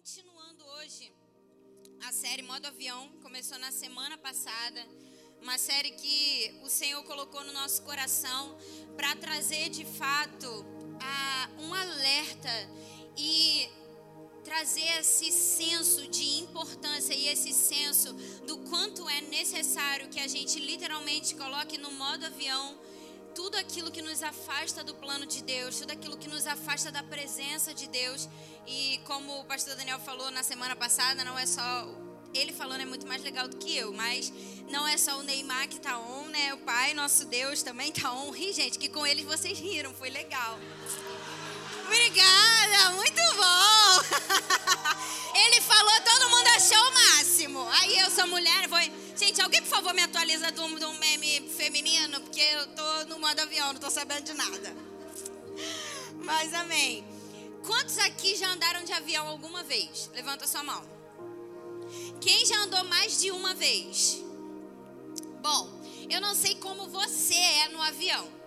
continuando hoje a série Modo Avião, começou na semana passada, uma série que o Senhor colocou no nosso coração para trazer de fato a, um alerta e trazer esse senso de importância e esse senso do quanto é necessário que a gente literalmente coloque no modo avião tudo aquilo que nos afasta do plano de Deus, tudo aquilo que nos afasta da presença de Deus. E como o pastor Daniel falou na semana passada, não é só ele falando é muito mais legal do que eu, mas não é só o Neymar que tá on, né? O Pai, nosso Deus, também tá on. Ri, gente, que com eles vocês riram, foi legal. Obrigada, muito bom. Ele falou, todo mundo achou o máximo. Aí eu sou mulher, vou Gente, alguém, por favor, me atualiza de um, meme feminino, porque eu tô no modo avião, não tô sabendo de nada. Mas amém. Quantos aqui já andaram de avião alguma vez? Levanta sua mão. Quem já andou mais de uma vez? Bom, eu não sei como você é no avião,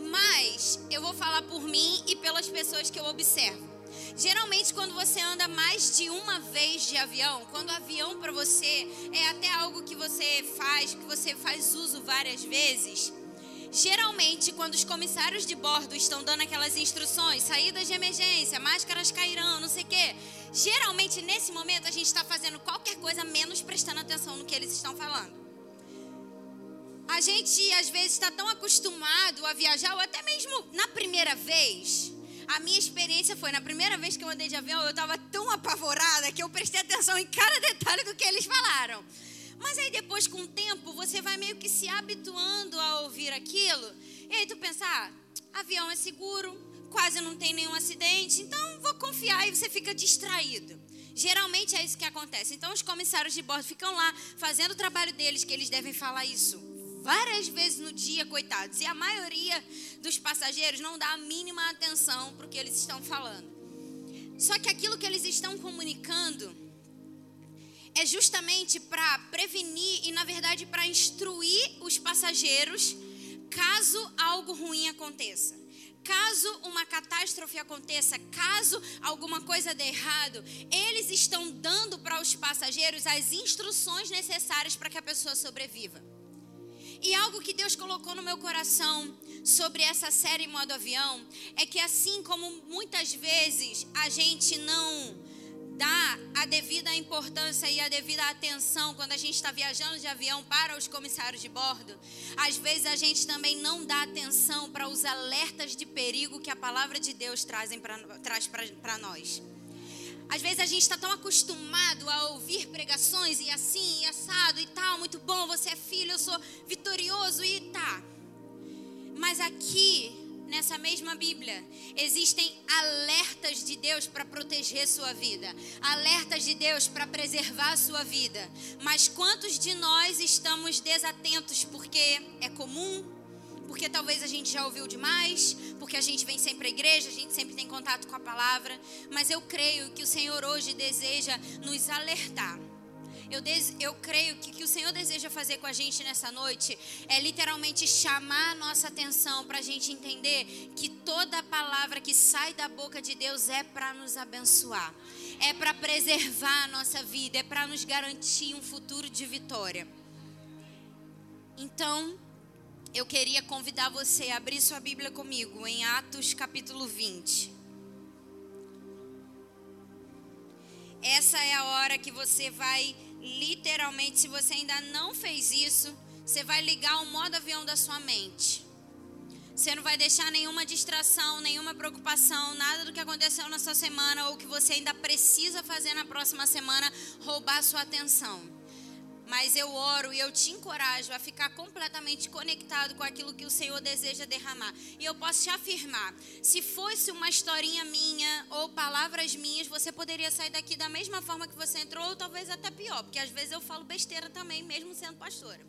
mas eu vou falar por mim e pelas pessoas que eu observo. Geralmente, quando você anda mais de uma vez de avião, quando o avião para você é até algo que você faz, que você faz uso várias vezes, geralmente, quando os comissários de bordo estão dando aquelas instruções, saídas de emergência, máscaras cairão, não sei o quê, geralmente nesse momento a gente está fazendo qualquer coisa menos prestando atenção no que eles estão falando. A gente às vezes está tão acostumado a viajar, ou até mesmo na primeira vez, a minha experiência foi, na primeira vez que eu andei de avião, eu estava tão apavorada que eu prestei atenção em cada detalhe do que eles falaram. Mas aí depois, com o tempo, você vai meio que se habituando a ouvir aquilo. E aí tu pensa, ah, avião é seguro, quase não tem nenhum acidente, então vou confiar e você fica distraído. Geralmente é isso que acontece. Então os comissários de bordo ficam lá fazendo o trabalho deles, que eles devem falar isso várias vezes no dia, coitados. E a maioria dos passageiros não dá a mínima atenção para o que eles estão falando. Só que aquilo que eles estão comunicando é justamente para prevenir e, na verdade, para instruir os passageiros caso algo ruim aconteça. Caso uma catástrofe aconteça, caso alguma coisa dê errado, eles estão dando para os passageiros as instruções necessárias para que a pessoa sobreviva. E algo que Deus colocou no meu coração sobre essa série modo avião é que assim como muitas vezes a gente não dá a devida importância e a devida atenção quando a gente está viajando de avião para os comissários de bordo, às vezes a gente também não dá atenção para os alertas de perigo que a palavra de Deus trazem pra, traz para nós. Às vezes a gente está tão acostumado a ouvir pregações e assim, e assado e tal, muito bom, você é filho, eu sou vitorioso e tá. Mas aqui, nessa mesma Bíblia, existem alertas de Deus para proteger sua vida, alertas de Deus para preservar sua vida. Mas quantos de nós estamos desatentos porque é comum porque talvez a gente já ouviu demais, porque a gente vem sempre à igreja, a gente sempre tem contato com a palavra, mas eu creio que o Senhor hoje deseja nos alertar. Eu, des, eu creio que o que o Senhor deseja fazer com a gente nessa noite é literalmente chamar a nossa atenção para a gente entender que toda palavra que sai da boca de Deus é para nos abençoar, é para preservar a nossa vida, é para nos garantir um futuro de vitória. Então, eu queria convidar você a abrir sua Bíblia comigo em Atos capítulo 20. Essa é a hora que você vai literalmente, se você ainda não fez isso, você vai ligar o modo avião da sua mente. Você não vai deixar nenhuma distração, nenhuma preocupação, nada do que aconteceu na sua semana ou que você ainda precisa fazer na próxima semana roubar sua atenção. Mas eu oro e eu te encorajo a ficar completamente conectado com aquilo que o Senhor deseja derramar. E eu posso te afirmar: se fosse uma historinha minha ou palavras minhas, você poderia sair daqui da mesma forma que você entrou, ou talvez até pior, porque às vezes eu falo besteira também, mesmo sendo pastora.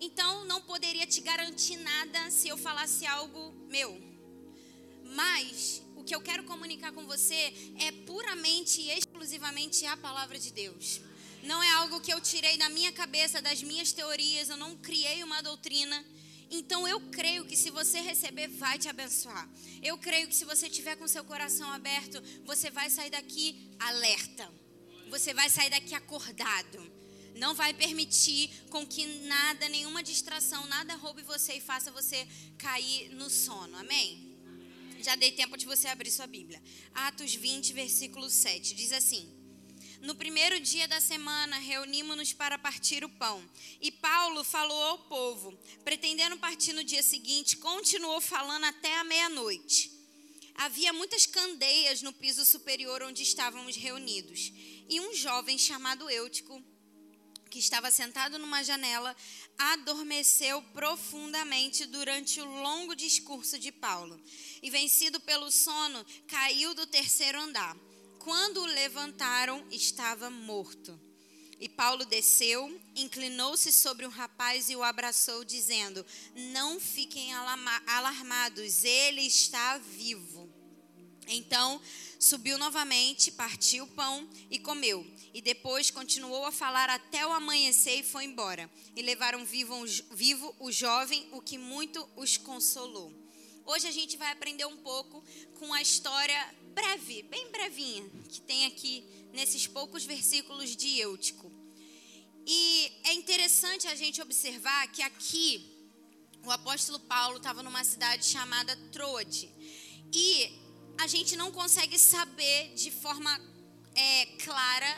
Então, não poderia te garantir nada se eu falasse algo meu. Mas o que eu quero comunicar com você é puramente e exclusivamente a palavra de Deus não é algo que eu tirei da minha cabeça, das minhas teorias, eu não criei uma doutrina. Então eu creio que se você receber, vai te abençoar. Eu creio que se você tiver com seu coração aberto, você vai sair daqui alerta. Você vai sair daqui acordado. Não vai permitir com que nada, nenhuma distração, nada roube você e faça você cair no sono. Amém? Já dei tempo de você abrir sua Bíblia. Atos 20, versículo 7. Diz assim: no primeiro dia da semana, reunimos-nos para partir o pão. E Paulo falou ao povo, pretendendo partir no dia seguinte, continuou falando até a meia-noite. Havia muitas candeias no piso superior onde estávamos reunidos. E um jovem chamado Eutico, que estava sentado numa janela, adormeceu profundamente durante o longo discurso de Paulo. E, vencido pelo sono, caiu do terceiro andar quando o levantaram, estava morto. E Paulo desceu, inclinou-se sobre o rapaz e o abraçou, dizendo: Não fiquem alarmados, ele está vivo. Então subiu novamente, partiu o pão e comeu. E depois continuou a falar até o amanhecer e foi embora. E levaram vivo, vivo o jovem, o que muito os consolou. Hoje a gente vai aprender um pouco com a história breve, bem brevinha, que tem aqui nesses poucos versículos de Eutico. E é interessante a gente observar que aqui o apóstolo Paulo estava numa cidade chamada Troade. E a gente não consegue saber de forma é, clara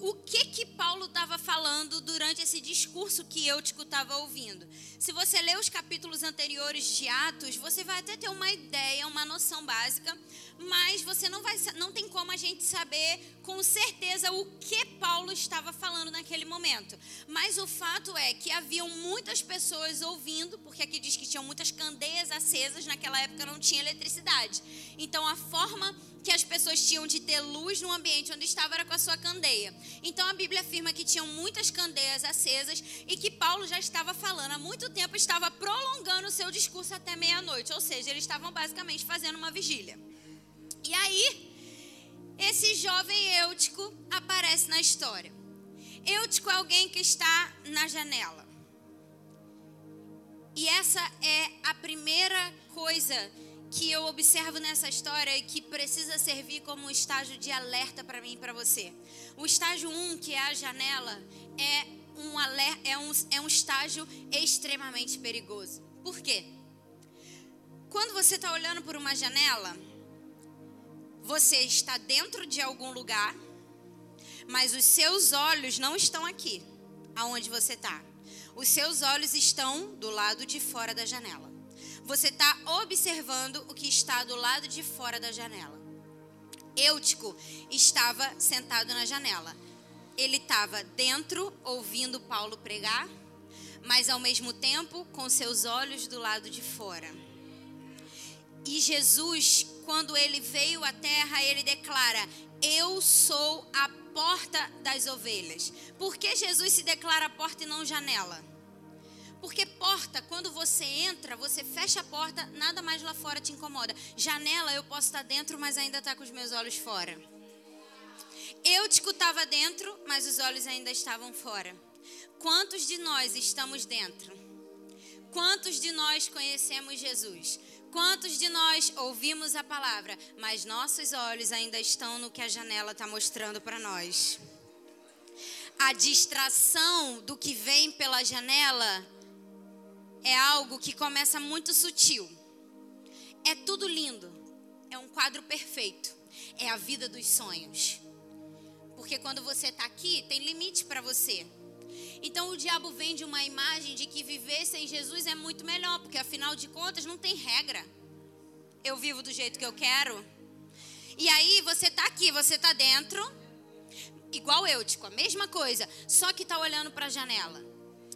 o que que Paulo estava falando durante esse discurso que Eutico estava ouvindo. Se você ler os capítulos anteriores de Atos, você vai até ter uma ideia, uma noção básica, mas você não vai não tem como a gente saber com certeza o que Paulo estava falando naquele momento. Mas o fato é que haviam muitas pessoas ouvindo, porque aqui diz que tinham muitas candeias acesas, naquela época não tinha eletricidade. Então a forma que as pessoas tinham de ter luz no ambiente onde estava era com a sua candeia. Então a Bíblia afirma que tinham muitas candeias acesas e que Paulo já estava falando há muito tempo, estava prolongando o seu discurso até meia-noite, ou seja, eles estavam basicamente fazendo uma vigília. E aí, esse jovem Eutico aparece na história. Eutico é alguém que está na janela. E essa é a primeira coisa que eu observo nessa história e que precisa servir como um estágio de alerta para mim e para você. O estágio 1, um, que é a janela, é um, aler, é, um, é um estágio extremamente perigoso. Por quê? Quando você está olhando por uma janela, você está dentro de algum lugar, mas os seus olhos não estão aqui, aonde você está. Os seus olhos estão do lado de fora da janela. Você está observando o que está do lado de fora da janela. Eutico estava sentado na janela. Ele estava dentro, ouvindo Paulo pregar, mas ao mesmo tempo com seus olhos do lado de fora. E Jesus, quando ele veio à terra, ele declara: Eu sou a porta das ovelhas. Por que Jesus se declara porta e não janela? Porque porta, quando você entra, você fecha a porta, nada mais lá fora te incomoda. Janela, eu posso estar dentro, mas ainda estar tá com os meus olhos fora. Eu te escutava dentro, mas os olhos ainda estavam fora. Quantos de nós estamos dentro? Quantos de nós conhecemos Jesus? Quantos de nós ouvimos a palavra, mas nossos olhos ainda estão no que a janela está mostrando para nós? A distração do que vem pela janela é algo que começa muito sutil. É tudo lindo. É um quadro perfeito. É a vida dos sonhos. Porque quando você está aqui, tem limite para você. Então o diabo vende uma imagem de que viver sem Jesus é muito melhor, porque afinal de contas não tem regra. Eu vivo do jeito que eu quero. E aí você está aqui, você está dentro, igual eu, tipo, a mesma coisa, só que está olhando para a janela.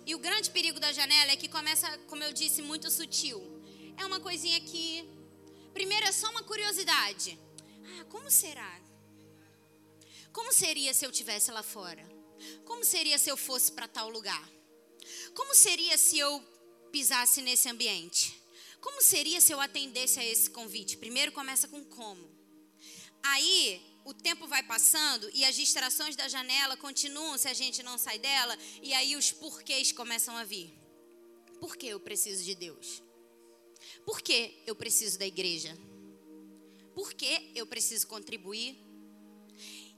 E o grande perigo da janela é que começa, como eu disse, muito sutil. É uma coisinha que. Primeiro é só uma curiosidade. Ah, como será? Como seria se eu tivesse lá fora? Como seria se eu fosse para tal lugar? Como seria se eu pisasse nesse ambiente? Como seria se eu atendesse a esse convite? Primeiro começa com como. Aí o tempo vai passando e as distrações da janela continuam se a gente não sai dela, e aí os porquês começam a vir. Por que eu preciso de Deus? Por que eu preciso da igreja? Por que eu preciso contribuir?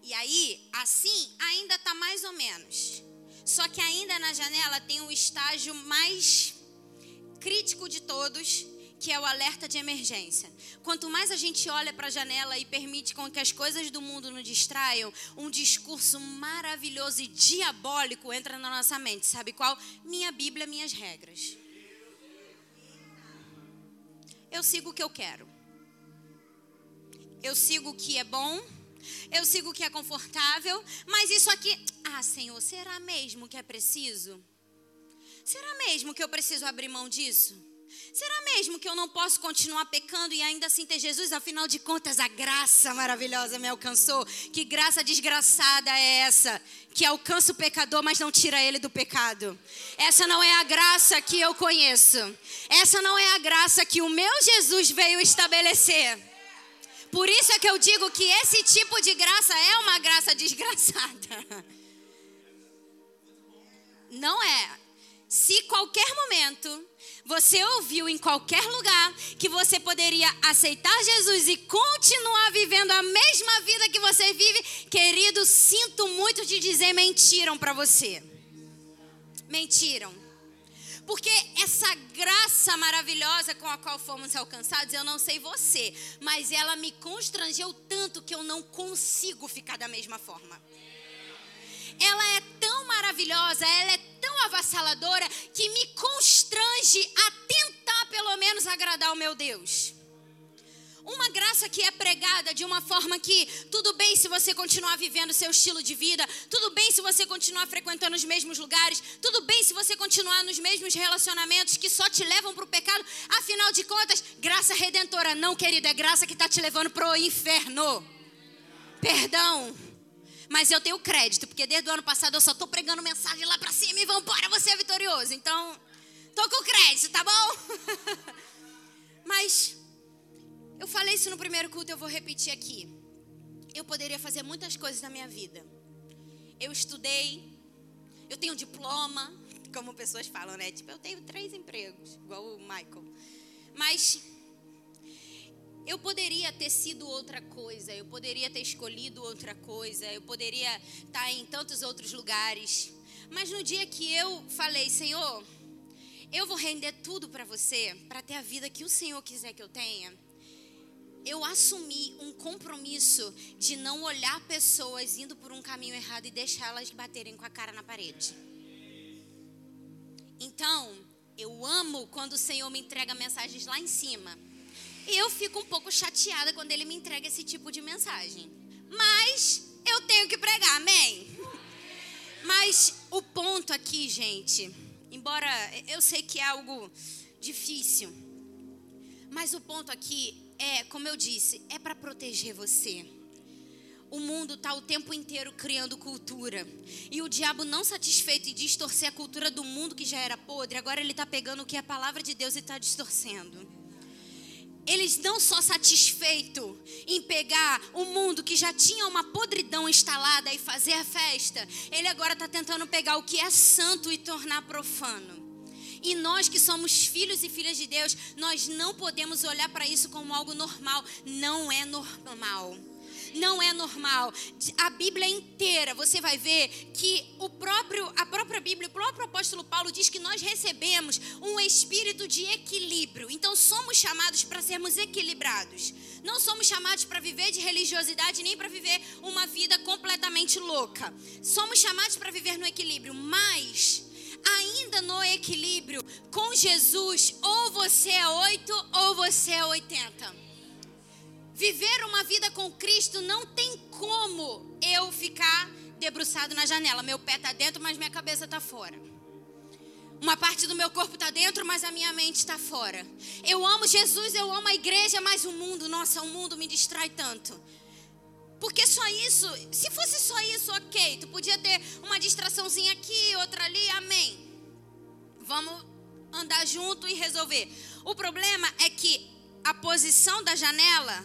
E aí, assim, ainda está mais ou menos. Só que ainda na janela tem um estágio mais crítico de todos, que é o alerta de emergência. Quanto mais a gente olha para a janela e permite com que as coisas do mundo nos distraiam, um discurso maravilhoso e diabólico entra na nossa mente. Sabe qual? Minha Bíblia, minhas regras. Eu sigo o que eu quero. Eu sigo o que é bom. Eu sigo o que é confortável. Mas isso aqui. Ah, Senhor, será mesmo que é preciso? Será mesmo que eu preciso abrir mão disso? Será mesmo que eu não posso continuar pecando e ainda assim ter Jesus? Afinal de contas, a graça maravilhosa me alcançou. Que graça desgraçada é essa? Que alcança o pecador, mas não tira ele do pecado. Essa não é a graça que eu conheço. Essa não é a graça que o meu Jesus veio estabelecer. Por isso é que eu digo que esse tipo de graça é uma graça desgraçada. Não é. Se qualquer momento você ouviu em qualquer lugar que você poderia aceitar Jesus e continuar vivendo a mesma vida que você vive, querido, sinto muito te dizer, mentiram para você. Mentiram. Porque essa graça maravilhosa com a qual fomos alcançados, eu não sei você, mas ela me constrangeu tanto que eu não consigo ficar da mesma forma ela é tão maravilhosa, ela é tão avassaladora que me constrange a tentar pelo menos agradar o meu Deus. Uma graça que é pregada de uma forma que tudo bem se você continuar vivendo seu estilo de vida, tudo bem se você continuar frequentando os mesmos lugares, tudo bem se você continuar nos mesmos relacionamentos que só te levam para o pecado. Afinal de contas, graça redentora, não, querido, é graça que está te levando para o inferno. Perdão. Mas eu tenho crédito, porque desde o ano passado eu só estou pregando mensagem lá para cima e vamos embora, você é vitorioso. Então, tô com crédito, tá bom? Mas eu falei isso no primeiro culto, eu vou repetir aqui. Eu poderia fazer muitas coisas na minha vida. Eu estudei, eu tenho diploma, como pessoas falam, né? Tipo, eu tenho três empregos, igual o Michael. Mas eu poderia ter sido outra coisa, eu poderia ter escolhido outra coisa, eu poderia estar em tantos outros lugares. Mas no dia que eu falei, Senhor, eu vou render tudo para você, para ter a vida que o Senhor quiser que eu tenha, eu assumi um compromisso de não olhar pessoas indo por um caminho errado e deixá-las baterem com a cara na parede. Então, eu amo quando o Senhor me entrega mensagens lá em cima eu fico um pouco chateada quando ele me entrega esse tipo de mensagem. Mas eu tenho que pregar, amém? Mas o ponto aqui, gente, embora eu sei que é algo difícil, mas o ponto aqui é, como eu disse, é para proteger você. O mundo está o tempo inteiro criando cultura. E o diabo, não satisfeito em distorcer a cultura do mundo que já era podre, agora ele está pegando o que é a palavra de Deus e está distorcendo eles não só satisfeito em pegar o mundo que já tinha uma podridão instalada e fazer a festa, ele agora está tentando pegar o que é santo e tornar profano. E nós que somos filhos e filhas de Deus, nós não podemos olhar para isso como algo normal. Não é normal não é normal. A Bíblia inteira, você vai ver que o próprio, a própria Bíblia, o próprio apóstolo Paulo diz que nós recebemos um espírito de equilíbrio. Então somos chamados para sermos equilibrados. Não somos chamados para viver de religiosidade nem para viver uma vida completamente louca. Somos chamados para viver no equilíbrio, mas ainda no equilíbrio com Jesus, ou você é 8 ou você é 80. Viver uma vida com Cristo não tem como eu ficar debruçado na janela. Meu pé está dentro, mas minha cabeça está fora. Uma parte do meu corpo está dentro, mas a minha mente está fora. Eu amo Jesus, eu amo a igreja, mas o mundo, nossa, o mundo me distrai tanto. Porque só isso, se fosse só isso, ok, tu podia ter uma distraçãozinha aqui, outra ali, amém. Vamos andar junto e resolver. O problema é que a posição da janela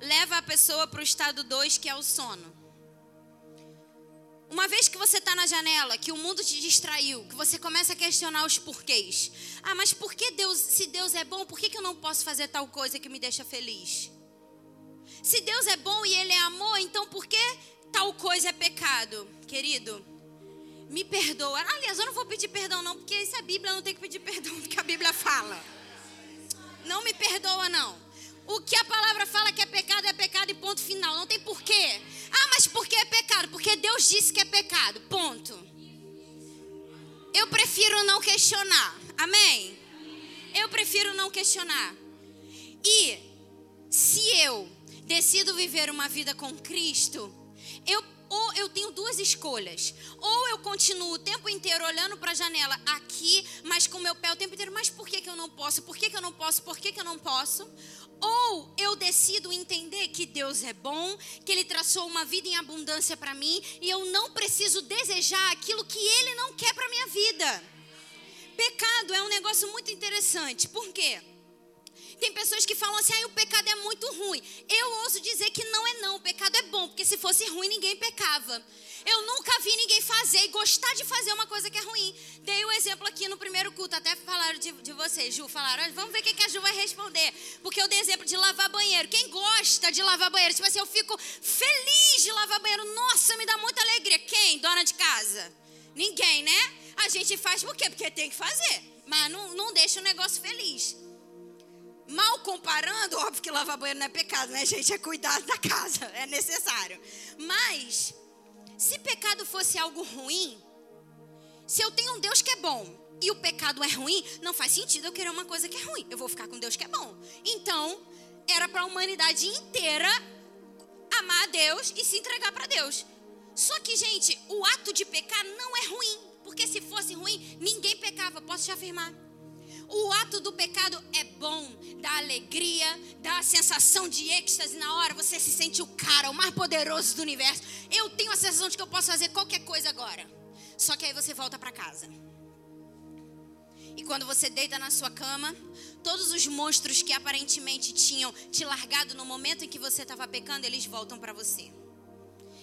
leva a pessoa para o estado 2, que é o sono. Uma vez que você está na janela, que o mundo te distraiu, que você começa a questionar os porquês. Ah, mas por que Deus, se Deus é bom, por que, que eu não posso fazer tal coisa que me deixa feliz? Se Deus é bom e Ele é amor, então por que tal coisa é pecado? Querido, me perdoa. Aliás, eu não vou pedir perdão, não, porque isso é Bíblia, eu não tenho que pedir perdão do que a Bíblia fala. Não me perdoa, não. O que a palavra fala que é pecado é pecado e ponto final. Não tem porquê. Ah, mas por que é pecado? Porque Deus disse que é pecado. Ponto. Eu prefiro não questionar. Amém? Eu prefiro não questionar. E se eu decido viver uma vida com Cristo, eu ou eu tenho duas escolhas. Ou eu continuo o tempo inteiro olhando para a janela aqui, mas com meu pé o tempo inteiro, mas por que, que eu não posso? Por que, que eu não posso? Por que, que eu não posso? Ou eu decido entender que Deus é bom, que Ele traçou uma vida em abundância para mim e eu não preciso desejar aquilo que Ele não quer para minha vida. Pecado é um negócio muito interessante. Por quê? Tem pessoas que falam assim: ah, o pecado é muito ruim. Eu ouso dizer que não é não, o pecado é bom, porque se fosse ruim ninguém pecava. Eu nunca vi ninguém fazer e gostar de fazer uma coisa que é ruim. Dei o um exemplo aqui no primeiro culto, até falaram de, de você, Ju. Falaram, vamos ver o que a Ju vai responder. Porque eu dei exemplo de lavar banheiro. Quem gosta de lavar banheiro? Tipo assim, eu fico feliz de lavar banheiro. Nossa, me dá muita alegria. Quem? Dona de casa? Ninguém, né? A gente faz por quê? Porque tem que fazer. Mas não, não deixa o negócio feliz. Mal comparando, óbvio que lavar banheiro não é pecado, né, gente? É cuidar da casa, é necessário. Mas, se pecado fosse algo ruim, se eu tenho um Deus que é bom e o pecado é ruim, não faz sentido eu querer uma coisa que é ruim. Eu vou ficar com Deus que é bom. Então, era para a humanidade inteira amar a Deus e se entregar para Deus. Só que, gente, o ato de pecar não é ruim. Porque se fosse ruim, ninguém pecava, posso te afirmar. O ato do pecado é bom, dá alegria, dá a sensação de êxtase na hora, você se sente o cara, o mais poderoso do universo. Eu tenho a sensação de que eu posso fazer qualquer coisa agora. Só que aí você volta para casa. E quando você deita na sua cama, todos os monstros que aparentemente tinham te largado no momento em que você estava pecando, eles voltam para você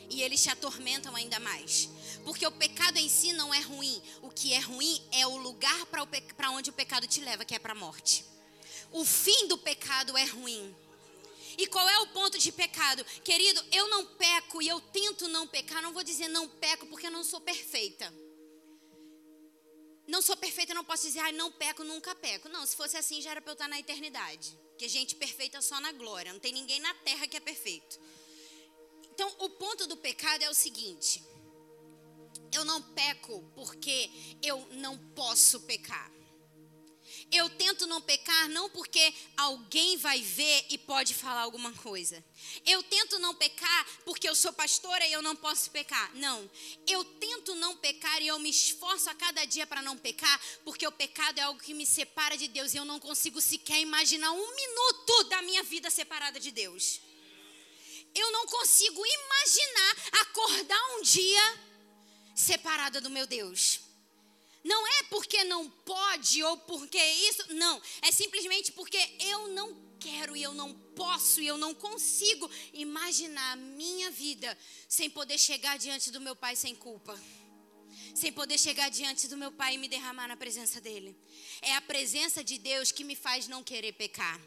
e eles te atormentam ainda mais. Porque o pecado em si não é ruim. O que é ruim é o lugar para onde o pecado te leva, que é para a morte. O fim do pecado é ruim. E qual é o ponto de pecado? Querido, eu não peco e eu tento não pecar. Não vou dizer não peco porque eu não sou perfeita. Não sou perfeita, não posso dizer, ah, não peco, nunca peco. Não, se fosse assim já era para eu estar na eternidade. Porque gente perfeita só na glória. Não tem ninguém na terra que é perfeito. Então, o ponto do pecado é o seguinte: eu não peco porque eu não posso pecar. Eu tento não pecar não porque alguém vai ver e pode falar alguma coisa. Eu tento não pecar porque eu sou pastora e eu não posso pecar. Não. Eu tento não pecar e eu me esforço a cada dia para não pecar, porque o pecado é algo que me separa de Deus e eu não consigo sequer imaginar um minuto da minha vida separada de Deus eu não consigo imaginar acordar um dia separada do meu Deus. Não é porque não pode ou porque isso, não. É simplesmente porque eu não quero e eu não posso e eu não consigo imaginar a minha vida sem poder chegar diante do meu Pai sem culpa. Sem poder chegar diante do meu Pai e me derramar na presença dEle. É a presença de Deus que me faz não querer pecar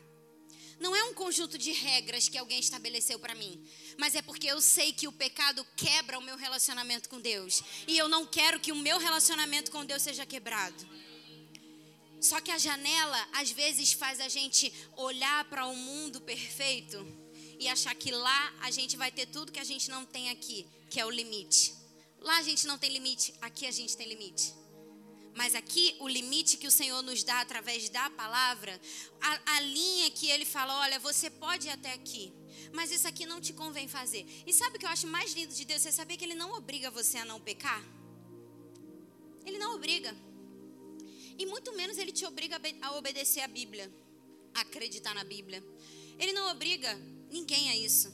não é um conjunto de regras que alguém estabeleceu para mim, mas é porque eu sei que o pecado quebra o meu relacionamento com Deus, e eu não quero que o meu relacionamento com Deus seja quebrado. Só que a janela às vezes faz a gente olhar para o um mundo perfeito e achar que lá a gente vai ter tudo que a gente não tem aqui, que é o limite. Lá a gente não tem limite, aqui a gente tem limite. Mas aqui, o limite que o Senhor nos dá através da palavra, a, a linha que ele fala: olha, você pode ir até aqui, mas isso aqui não te convém fazer. E sabe o que eu acho mais lindo de Deus? Você saber que Ele não obriga você a não pecar? Ele não obriga. E muito menos Ele te obriga a obedecer a Bíblia, a acreditar na Bíblia. Ele não obriga ninguém a isso.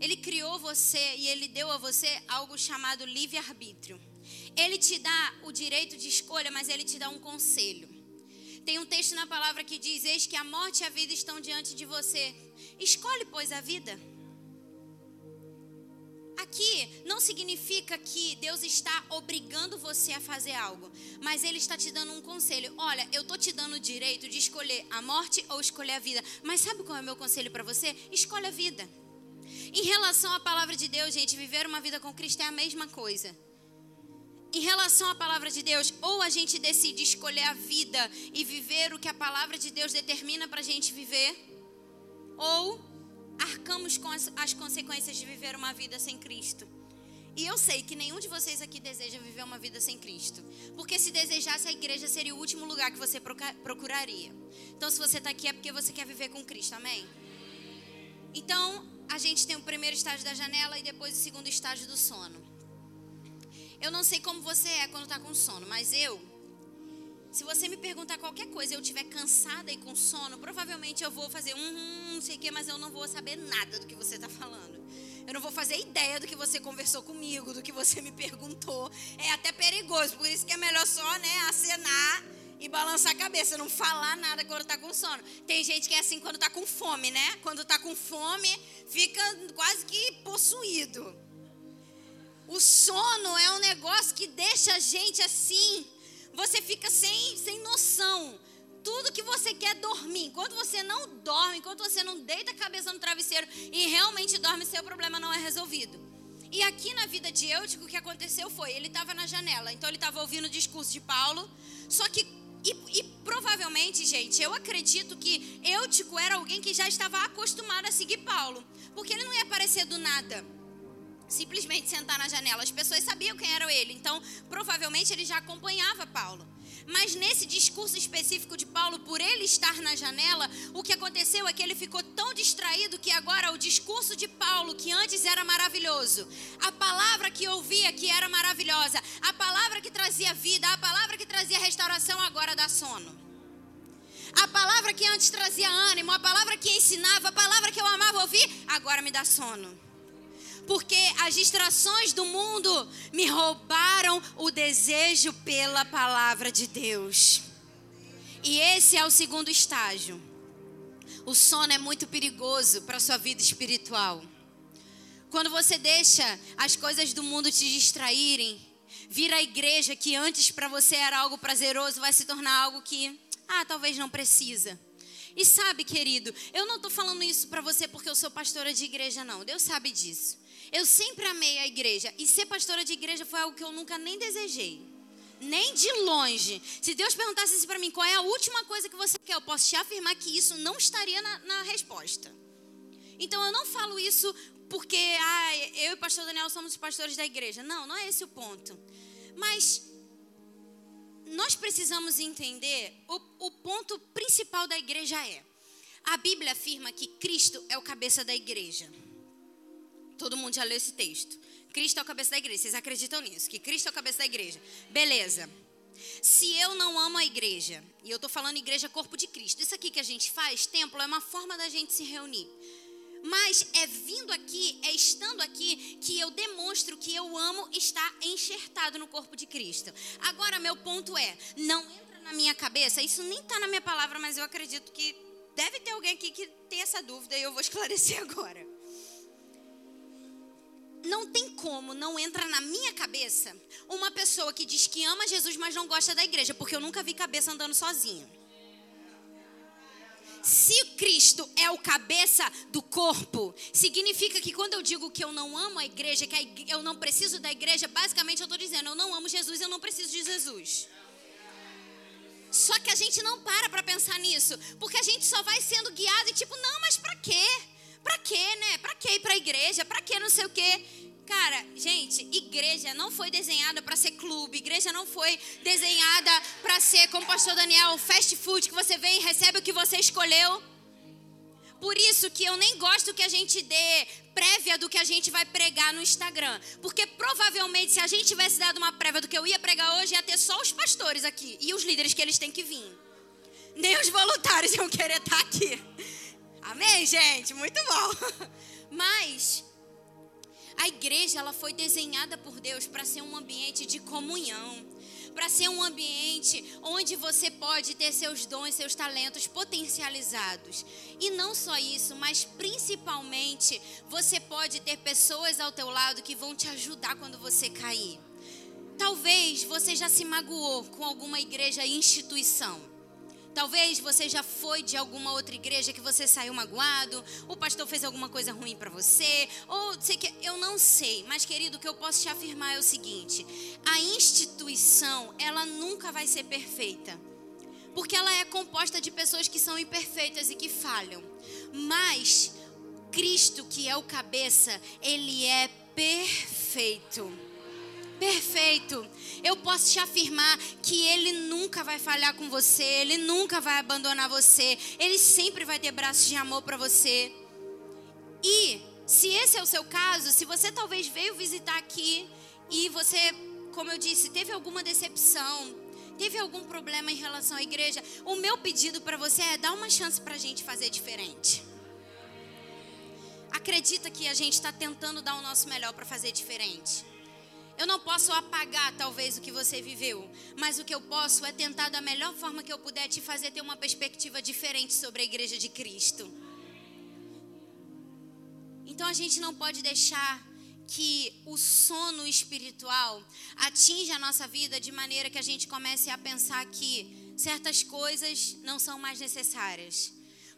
Ele criou você e Ele deu a você algo chamado livre-arbítrio. Ele te dá o direito de escolha, mas ele te dá um conselho. Tem um texto na palavra que diz: Eis que a morte e a vida estão diante de você. Escolhe, pois, a vida. Aqui não significa que Deus está obrigando você a fazer algo, mas Ele está te dando um conselho. Olha, eu tô te dando o direito de escolher a morte ou escolher a vida. Mas sabe qual é o meu conselho para você? Escolha a vida. Em relação à palavra de Deus, gente, viver uma vida com Cristo é a mesma coisa. Em relação à palavra de Deus, ou a gente decide escolher a vida e viver o que a palavra de Deus determina para a gente viver, ou arcamos com as, as consequências de viver uma vida sem Cristo. E eu sei que nenhum de vocês aqui deseja viver uma vida sem Cristo. Porque se desejasse, a igreja seria o último lugar que você procuraria. Então, se você está aqui, é porque você quer viver com Cristo, amém? Então, a gente tem o primeiro estágio da janela e depois o segundo estágio do sono. Eu não sei como você é quando está com sono, mas eu, se você me perguntar qualquer coisa e eu estiver cansada e com sono, provavelmente eu vou fazer um, um não sei o que, mas eu não vou saber nada do que você está falando. Eu não vou fazer ideia do que você conversou comigo, do que você me perguntou. É até perigoso, por isso que é melhor só, né, acenar e balançar a cabeça, não falar nada quando tá com sono. Tem gente que é assim quando tá com fome, né? Quando tá com fome, fica quase que possuído. O sono é um negócio que deixa a gente assim, você fica sem, sem noção tudo que você quer dormir. Enquanto você não dorme, enquanto você não deita a cabeça no travesseiro e realmente dorme, seu problema não é resolvido. E aqui na vida de Eutico, o que aconteceu foi, ele estava na janela, então ele estava ouvindo o discurso de Paulo, só que, e, e, provavelmente, gente, eu acredito que Eutico era alguém que já estava acostumado a seguir Paulo, porque ele não ia aparecer do nada simplesmente sentar na janela. As pessoas sabiam quem era ele, então provavelmente ele já acompanhava Paulo. Mas nesse discurso específico de Paulo, por ele estar na janela, o que aconteceu é que ele ficou tão distraído que agora o discurso de Paulo, que antes era maravilhoso, a palavra que ouvia que era maravilhosa, a palavra que trazia vida, a palavra que trazia restauração, agora dá sono. A palavra que antes trazia ânimo, a palavra que ensinava, a palavra que eu amava ouvir, agora me dá sono porque as distrações do mundo me roubaram o desejo pela palavra de Deus. E esse é o segundo estágio. O sono é muito perigoso para a sua vida espiritual. Quando você deixa as coisas do mundo te distraírem, vir à igreja que antes para você era algo prazeroso vai se tornar algo que, ah, talvez não precisa. E sabe, querido, eu não estou falando isso para você porque eu sou pastora de igreja, não. Deus sabe disso. Eu sempre amei a igreja. E ser pastora de igreja foi algo que eu nunca nem desejei. Nem de longe. Se Deus perguntasse assim para mim qual é a última coisa que você quer, eu posso te afirmar que isso não estaria na, na resposta. Então eu não falo isso porque ah, eu e o pastor Daniel somos os pastores da igreja. Não, não é esse o ponto. Mas nós precisamos entender o, o ponto principal da igreja é. A Bíblia afirma que Cristo é o cabeça da igreja. Todo mundo já leu esse texto. Cristo é o cabeça da igreja. Vocês acreditam nisso? Que Cristo é o cabeça da igreja. Beleza. Se eu não amo a igreja, e eu estou falando igreja corpo de Cristo, isso aqui que a gente faz, templo, é uma forma da gente se reunir. Mas é vindo aqui, é estando aqui, que eu demonstro que eu amo estar enxertado no corpo de Cristo. Agora, meu ponto é: não entra na minha cabeça, isso nem está na minha palavra, mas eu acredito que deve ter alguém aqui que tem essa dúvida e eu vou esclarecer agora não tem como não entra na minha cabeça uma pessoa que diz que ama Jesus, mas não gosta da igreja, porque eu nunca vi cabeça andando sozinho. Se Cristo é o cabeça do corpo, significa que quando eu digo que eu não amo a igreja, que eu não preciso da igreja, basicamente eu estou dizendo, eu não amo Jesus, eu não preciso de Jesus. Só que a gente não para para pensar nisso, porque a gente só vai sendo guiado e tipo, não, mas para quê? Pra quê, né? Pra quê ir pra igreja? Pra quê não sei o quê? Cara, gente, igreja não foi desenhada para ser clube, igreja não foi desenhada para ser, como o pastor Daniel, fast food que você vem e recebe o que você escolheu. Por isso que eu nem gosto que a gente dê prévia do que a gente vai pregar no Instagram. Porque provavelmente, se a gente tivesse dado uma prévia do que eu ia pregar hoje, ia ter só os pastores aqui e os líderes que eles têm que vir. Nem os voluntários iam querer estar aqui. Amém, gente? Muito bom. Mas a igreja ela foi desenhada por Deus para ser um ambiente de comunhão. para ser um ambiente onde você pode ter seus dons, seus talentos potencializados. E não só isso, mas principalmente você pode ter pessoas ao teu lado que vão te ajudar quando você cair. Talvez você já se magoou com alguma igreja instituição. Talvez você já foi de alguma outra igreja que você saiu magoado, o pastor fez alguma coisa ruim para você, ou sei que eu não sei, mas querido, o que eu posso te afirmar é o seguinte: a instituição, ela nunca vai ser perfeita. Porque ela é composta de pessoas que são imperfeitas e que falham. Mas Cristo, que é o cabeça, ele é perfeito perfeito. Eu posso te afirmar que Ele nunca vai falhar com você, Ele nunca vai abandonar você, Ele sempre vai ter braços de amor para você. E se esse é o seu caso, se você talvez veio visitar aqui e você, como eu disse, teve alguma decepção, teve algum problema em relação à igreja, o meu pedido para você é dar uma chance para a gente fazer diferente. Acredita que a gente está tentando dar o nosso melhor para fazer diferente. Eu não posso apagar talvez o que você viveu, mas o que eu posso é tentar da melhor forma que eu puder te fazer ter uma perspectiva diferente sobre a igreja de Cristo. Então a gente não pode deixar que o sono espiritual atinja a nossa vida de maneira que a gente comece a pensar que certas coisas não são mais necessárias.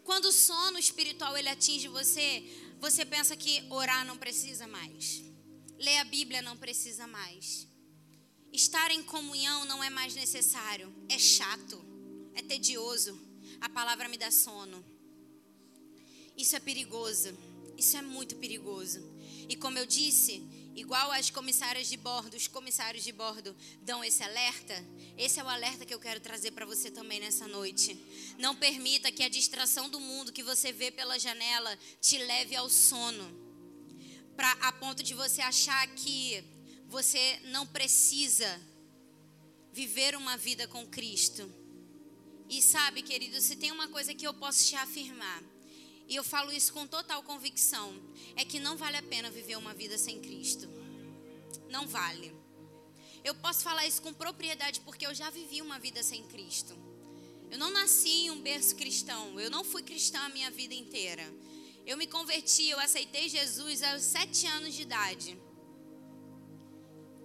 Quando o sono espiritual ele atinge você, você pensa que orar não precisa mais. Ler a Bíblia não precisa mais. Estar em comunhão não é mais necessário. É chato, é tedioso. A palavra me dá sono. Isso é perigoso. Isso é muito perigoso. E como eu disse, igual as comissárias de bordo, os comissários de bordo dão esse alerta, esse é o alerta que eu quero trazer para você também nessa noite. Não permita que a distração do mundo que você vê pela janela te leve ao sono pra, a ponto de você achar que você não precisa viver uma vida com Cristo. E sabe, querido, se tem uma coisa que eu posso te afirmar, e eu falo isso com total convicção, é que não vale a pena viver uma vida sem Cristo. Não vale. Eu posso falar isso com propriedade porque eu já vivi uma vida sem Cristo. Eu não nasci em um berço cristão, eu não fui cristã a minha vida inteira. Eu me converti, eu aceitei Jesus aos sete anos de idade.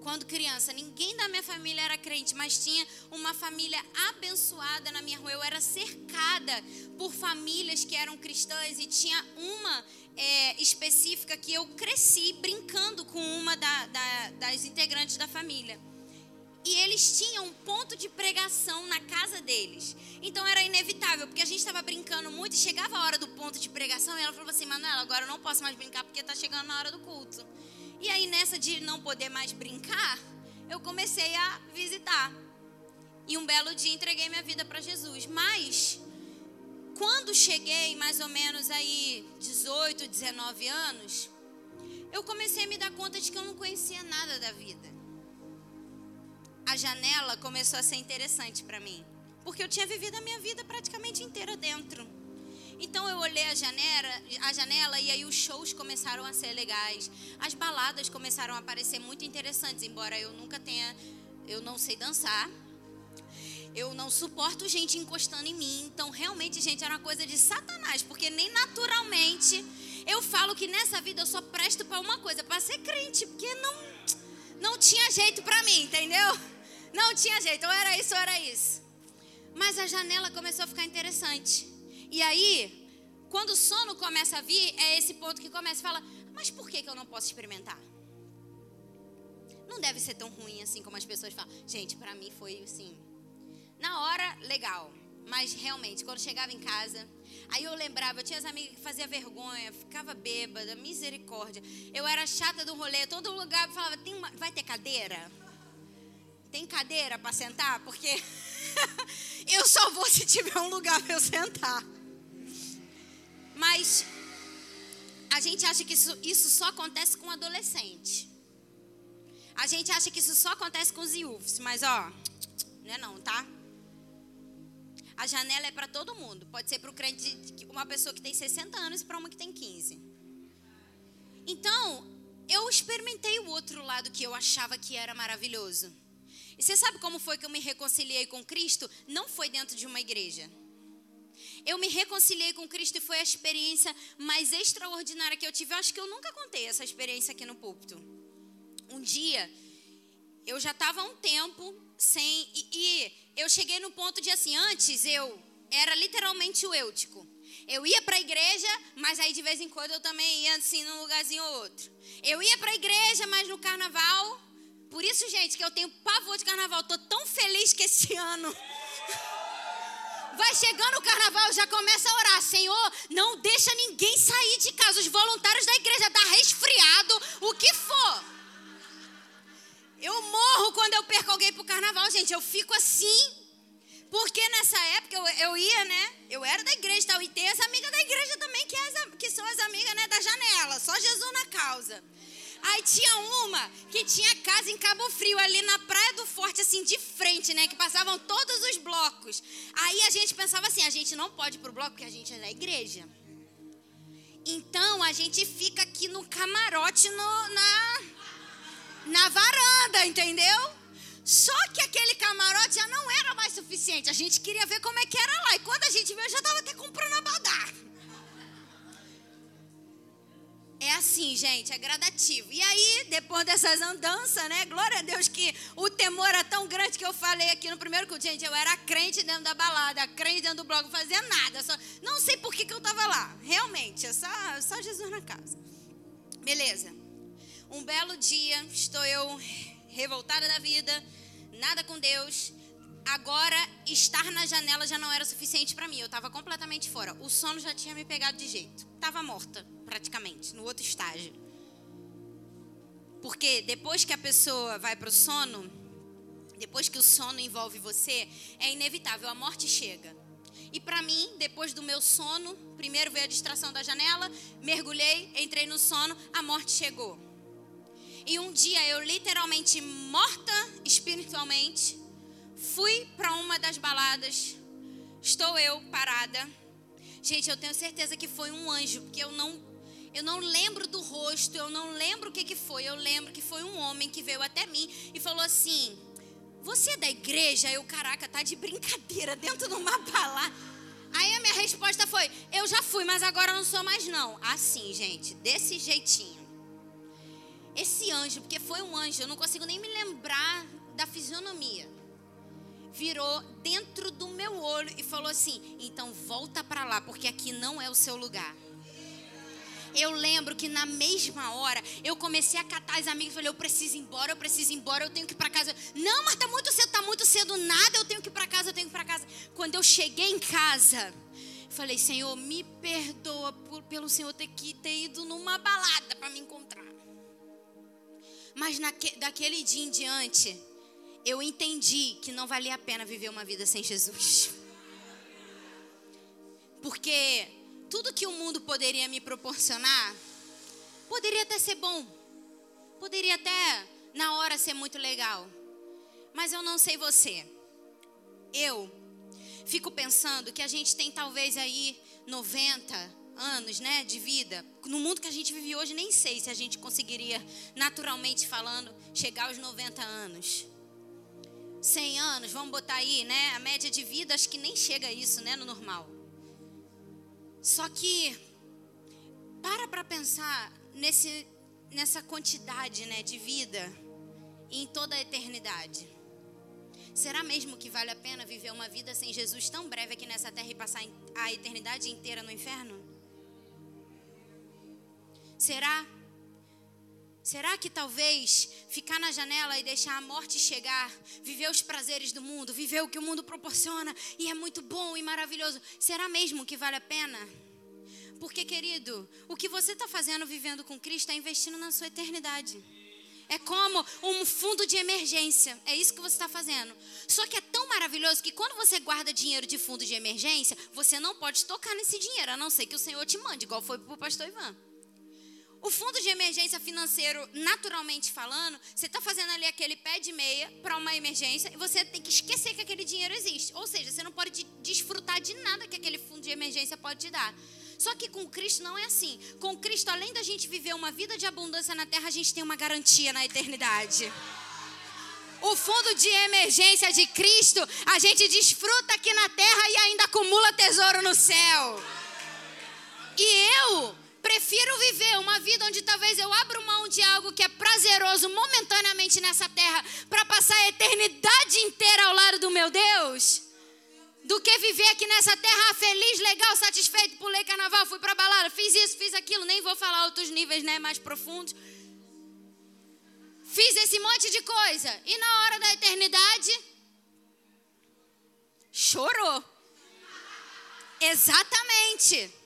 Quando criança, ninguém da minha família era crente, mas tinha uma família abençoada na minha rua. Eu era cercada por famílias que eram cristãs e tinha uma é, específica que eu cresci brincando com uma da, da, das integrantes da família. E eles tinham um ponto de pregação na casa deles. Então era inevitável, porque a gente estava brincando muito e chegava a hora do ponto de pregação e ela falou assim: Manuela, agora eu não posso mais brincar porque está chegando na hora do culto. E aí, nessa de não poder mais brincar, eu comecei a visitar. E um belo dia entreguei minha vida para Jesus. Mas, quando cheguei mais ou menos aí 18, 19 anos, eu comecei a me dar conta de que eu não conhecia nada da vida a janela começou a ser interessante para mim. Porque eu tinha vivido a minha vida praticamente inteira dentro. Então eu olhei a janela, a janela e aí os shows começaram a ser legais. As baladas começaram a aparecer muito interessantes, embora eu nunca tenha, eu não sei dançar. Eu não suporto gente encostando em mim. Então realmente, gente, era uma coisa de satanás, porque nem naturalmente eu falo que nessa vida eu só presto para uma coisa, para ser crente, porque não não tinha jeito para mim, entendeu? Não tinha jeito, ou era isso ou era isso. Mas a janela começou a ficar interessante. E aí, quando o sono começa a vir, é esse ponto que começa a falar: mas por que, que eu não posso experimentar? Não deve ser tão ruim assim como as pessoas falam. Gente, para mim foi assim. Na hora, legal. Mas realmente, quando chegava em casa, aí eu lembrava, eu tinha as amigas que fazia vergonha, ficava bêbada, misericórdia. Eu era chata do rolê, todo lugar falava, Tem uma, vai ter cadeira? Tem cadeira para sentar? Porque eu só vou se tiver um lugar para eu sentar. Mas a gente acha que isso, isso só acontece com adolescente. A gente acha que isso só acontece com os youths, mas ó, não é não, tá? A janela é para todo mundo. Pode ser para o crente, uma pessoa que tem 60 anos e para uma que tem 15. Então, eu experimentei o outro lado que eu achava que era maravilhoso. E você sabe como foi que eu me reconciliei com Cristo? Não foi dentro de uma igreja. Eu me reconciliei com Cristo e foi a experiência mais extraordinária que eu tive. Eu acho que eu nunca contei essa experiência aqui no púlpito. Um dia, eu já estava há um tempo sem. E, e, eu cheguei no ponto de assim, antes eu era literalmente o eutico. Eu ia para a igreja, mas aí de vez em quando eu também ia assim num lugarzinho ou outro. Eu ia para a igreja, mas no carnaval. Por isso, gente, que eu tenho pavor de carnaval. Tô tão feliz que esse ano. Vai chegando o carnaval, já começa a orar. Senhor, não deixa ninguém sair de casa. Os voluntários da igreja tá resfriado, o que for. Eu morro quando eu perco alguém pro carnaval, gente. Eu fico assim. Porque nessa época eu, eu ia, né? Eu era da igreja tal, e tem as amigas da igreja também, que, é as, que são as amigas né, da janela. Só Jesus na causa. Aí tinha uma que tinha casa em Cabo Frio, ali na Praia do Forte, assim, de frente, né? Que passavam todos os blocos. Aí a gente pensava assim: a gente não pode ir pro bloco porque a gente é da igreja. Então a gente fica aqui no camarote, no, na, na varanda, entendeu? Só que aquele camarote já não era mais suficiente. A gente queria ver como é que era lá. E quando a gente viu, eu já estava até comprando abadá. É assim, gente, é gradativo. E aí, depois dessas andanças, né? Glória a Deus que o temor era tão grande que eu falei aqui no primeiro culto. Gente, eu era crente dentro da balada, crente dentro do blog, não fazia nada. Só, não sei por que, que eu estava lá. Realmente, é só, só Jesus na casa. Beleza. Um belo dia, estou eu revoltada da vida, nada com Deus. Agora, estar na janela já não era suficiente para mim. Eu estava completamente fora. O sono já tinha me pegado de jeito. Estava morta, praticamente, no outro estágio. Porque depois que a pessoa vai para o sono, depois que o sono envolve você, é inevitável, a morte chega. E para mim, depois do meu sono, primeiro veio a distração da janela, mergulhei, entrei no sono, a morte chegou. E um dia eu literalmente morta espiritualmente, fui para uma das baladas. Estou eu parada. Gente, eu tenho certeza que foi um anjo, porque eu não eu não lembro do rosto, eu não lembro o que que foi. Eu lembro que foi um homem que veio até mim e falou assim: "Você é da igreja?" Eu, caraca, tá de brincadeira dentro de uma balada. Aí a minha resposta foi: "Eu já fui, mas agora não sou mais não." Assim, gente, desse jeitinho esse anjo, porque foi um anjo, eu não consigo nem me lembrar da fisionomia. Virou dentro do meu olho e falou assim: então volta para lá, porque aqui não é o seu lugar. Eu lembro que na mesma hora eu comecei a catar as amigas e falei: eu preciso ir embora, eu preciso ir embora, eu tenho que ir para casa. Não, mas tá muito cedo, tá muito cedo, nada, eu tenho que ir para casa, eu tenho que ir para casa. Quando eu cheguei em casa, falei: Senhor, me perdoa por, pelo Senhor ter, que, ter ido numa balada para me encontrar. Mas naque, daquele dia em diante, eu entendi que não valia a pena viver uma vida sem Jesus. Porque tudo que o mundo poderia me proporcionar, poderia até ser bom, poderia até na hora ser muito legal. Mas eu não sei você. Eu fico pensando que a gente tem talvez aí 90, anos, né, de vida. No mundo que a gente vive hoje, nem sei se a gente conseguiria, naturalmente falando, chegar aos 90 anos. 100 anos, vamos botar aí, né? A média de vida acho que nem chega a isso, né, no normal. Só que para para pensar nesse nessa quantidade, né, de vida em toda a eternidade. Será mesmo que vale a pena viver uma vida sem Jesus tão breve aqui nessa terra e passar a eternidade inteira no inferno? Será? Será que talvez ficar na janela e deixar a morte chegar, viver os prazeres do mundo, viver o que o mundo proporciona e é muito bom e maravilhoso, será mesmo que vale a pena? Porque, querido, o que você está fazendo vivendo com Cristo é investindo na sua eternidade. É como um fundo de emergência. É isso que você está fazendo. Só que é tão maravilhoso que quando você guarda dinheiro de fundo de emergência, você não pode tocar nesse dinheiro, a não ser que o Senhor te mande, igual foi para o pastor Ivan. O fundo de emergência financeiro, naturalmente falando, você está fazendo ali aquele pé de meia para uma emergência e você tem que esquecer que aquele dinheiro existe. Ou seja, você não pode desfrutar de nada que aquele fundo de emergência pode te dar. Só que com Cristo não é assim. Com Cristo, além da gente viver uma vida de abundância na terra, a gente tem uma garantia na eternidade. O fundo de emergência de Cristo, a gente desfruta aqui na terra e ainda acumula tesouro no céu. E eu prefiro viver uma vida onde talvez eu abra mão de algo que é prazeroso momentaneamente nessa terra para passar a eternidade inteira ao lado do meu Deus do que viver aqui nessa terra feliz, legal, satisfeito, pulei carnaval, fui pra balada, fiz isso, fiz aquilo, nem vou falar outros níveis, né, mais profundos. Fiz esse monte de coisa e na hora da eternidade chorou. Exatamente.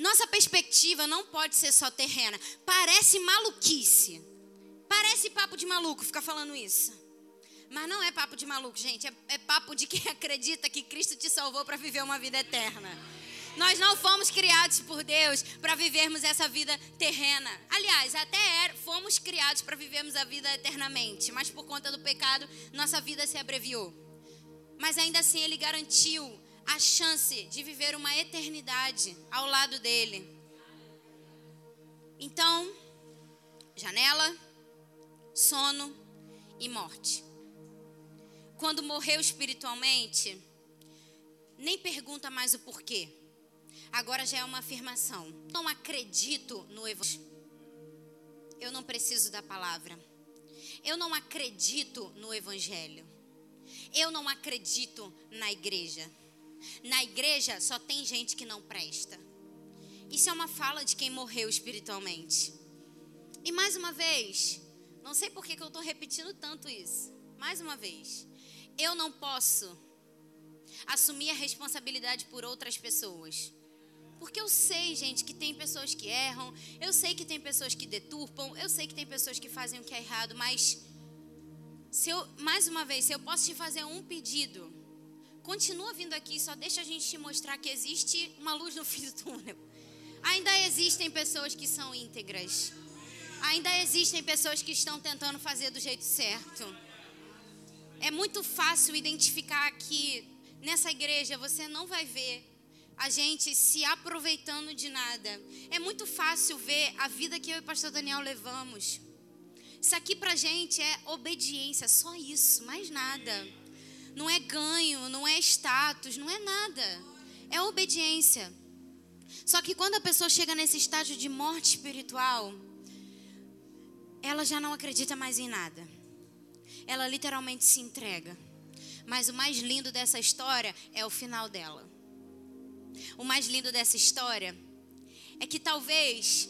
Nossa perspectiva não pode ser só terrena. Parece maluquice. Parece papo de maluco ficar falando isso. Mas não é papo de maluco, gente. É, é papo de quem acredita que Cristo te salvou para viver uma vida eterna. Nós não fomos criados por Deus para vivermos essa vida terrena. Aliás, até fomos criados para vivermos a vida eternamente, mas por conta do pecado, nossa vida se abreviou. Mas ainda assim, Ele garantiu a chance de viver uma eternidade ao lado dele. Então, janela, sono e morte quando morreu espiritualmente, nem pergunta mais o porquê. Agora já é uma afirmação. Não acredito no evangelho. Eu não preciso da palavra. Eu não acredito no evangelho. Eu não acredito na igreja. Na igreja só tem gente que não presta. Isso é uma fala de quem morreu espiritualmente. E mais uma vez, não sei por que, eu estou repetindo tanto isso. Mais uma vez, eu não posso assumir a responsabilidade por outras pessoas. Porque eu sei, gente, que tem pessoas que erram, eu sei que tem pessoas que deturpam, eu sei que tem pessoas que fazem o que é errado, mas se eu, mais uma vez, se eu posso te fazer um pedido, continua vindo aqui, só deixa a gente te mostrar que existe uma luz no fim do túnel. Ainda existem pessoas que são íntegras. Ainda existem pessoas que estão tentando fazer do jeito certo. É muito fácil identificar que nessa igreja você não vai ver a gente se aproveitando de nada. É muito fácil ver a vida que eu e o pastor Daniel levamos. Isso aqui pra gente é obediência, só isso, mais nada. Não é ganho, não é status, não é nada. É obediência. Só que quando a pessoa chega nesse estágio de morte espiritual, ela já não acredita mais em nada ela literalmente se entrega. Mas o mais lindo dessa história é o final dela. O mais lindo dessa história é que talvez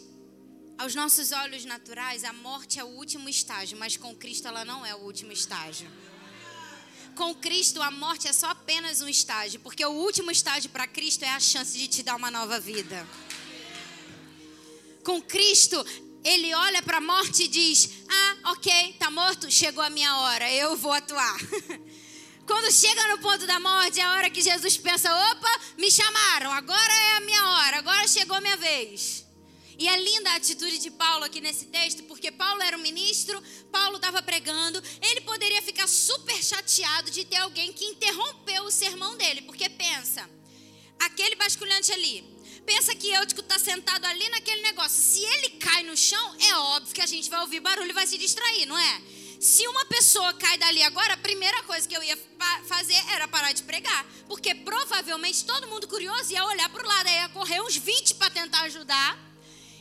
aos nossos olhos naturais a morte é o último estágio, mas com Cristo ela não é o último estágio. Com Cristo a morte é só apenas um estágio, porque o último estágio para Cristo é a chance de te dar uma nova vida. Com Cristo ele olha para a morte e diz: Ah, ok, tá morto, chegou a minha hora, eu vou atuar. Quando chega no ponto da morte, é a hora que Jesus pensa: opa, me chamaram, agora é a minha hora, agora chegou a minha vez. E é linda a atitude de Paulo aqui nesse texto, porque Paulo era um ministro, Paulo estava pregando, ele poderia ficar super chateado de ter alguém que interrompeu o sermão dele, porque pensa, aquele basculhante ali, pensa que Eutico está sentado ali naquele negócio. Se ele cai no chão, é óbvio que a gente vai ouvir barulho e vai se distrair, não é? Se uma pessoa cai dali agora, a primeira coisa que eu ia fazer era parar de pregar. Porque provavelmente todo mundo curioso ia olhar para o lado, ia correr uns 20 para tentar ajudar.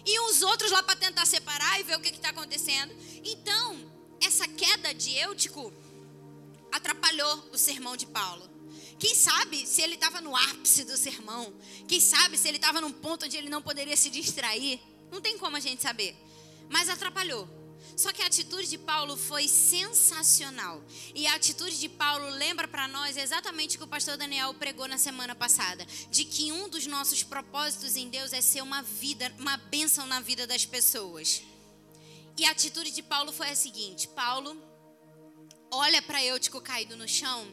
E uns outros lá para tentar separar e ver o que está acontecendo. Então, essa queda de Eutico atrapalhou o sermão de Paulo. Quem sabe se ele estava no ápice do sermão? Quem sabe se ele estava num ponto onde ele não poderia se distrair? Não tem como a gente saber. Mas atrapalhou. Só que a atitude de Paulo foi sensacional. E a atitude de Paulo lembra para nós exatamente o que o pastor Daniel pregou na semana passada, de que um dos nossos propósitos em Deus é ser uma vida, uma bênção na vida das pessoas. E a atitude de Paulo foi a seguinte: Paulo olha para Eutico caído no chão.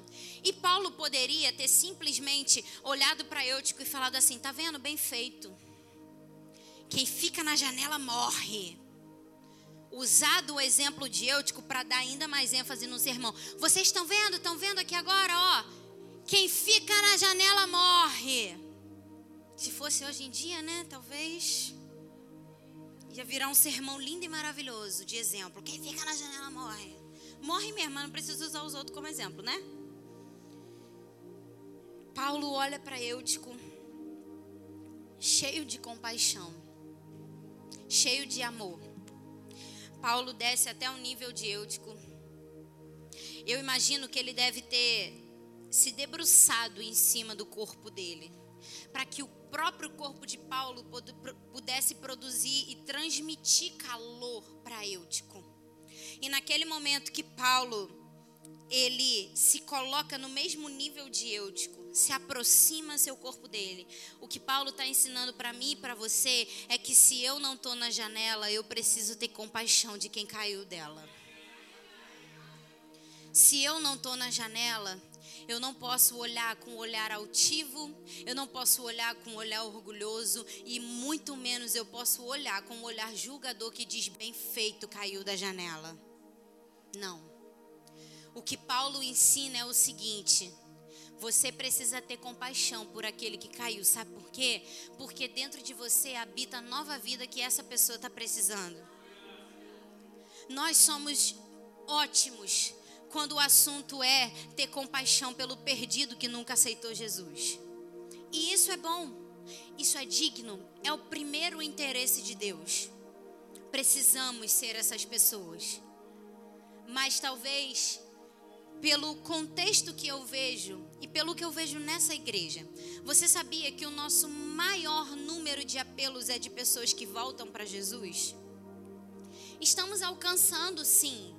E Paulo poderia ter simplesmente olhado para Eutico e falado assim: tá vendo? Bem feito. Quem fica na janela morre. Usado o exemplo de Eutico para dar ainda mais ênfase no sermão. Vocês estão vendo? Estão vendo aqui agora? Ó, quem fica na janela morre. Se fosse hoje em dia, né? Talvez ia virar um sermão lindo e maravilhoso de exemplo. Quem fica na janela morre. Morre mesmo, mas não precisa usar os outros como exemplo, né? Paulo olha para Eutico, cheio de compaixão, cheio de amor. Paulo desce até o nível de Eutico. Eu imagino que ele deve ter se debruçado em cima do corpo dele, para que o próprio corpo de Paulo pudesse produzir e transmitir calor para Eutico. E naquele momento que Paulo ele se coloca no mesmo nível de Eutico, se aproxima seu corpo dele. O que Paulo está ensinando para mim e para você é que se eu não estou na janela, eu preciso ter compaixão de quem caiu dela. Se eu não estou na janela, eu não posso olhar com um olhar altivo, eu não posso olhar com um olhar orgulhoso e muito menos eu posso olhar com um olhar julgador que diz bem feito, caiu da janela. Não. O que Paulo ensina é o seguinte: você precisa ter compaixão por aquele que caiu. Sabe por quê? Porque dentro de você habita a nova vida que essa pessoa está precisando. Nós somos ótimos quando o assunto é ter compaixão pelo perdido que nunca aceitou Jesus. E isso é bom, isso é digno, é o primeiro interesse de Deus. Precisamos ser essas pessoas. Mas talvez pelo contexto que eu vejo e pelo que eu vejo nessa igreja. Você sabia que o nosso maior número de apelos é de pessoas que voltam para Jesus? Estamos alcançando, sim.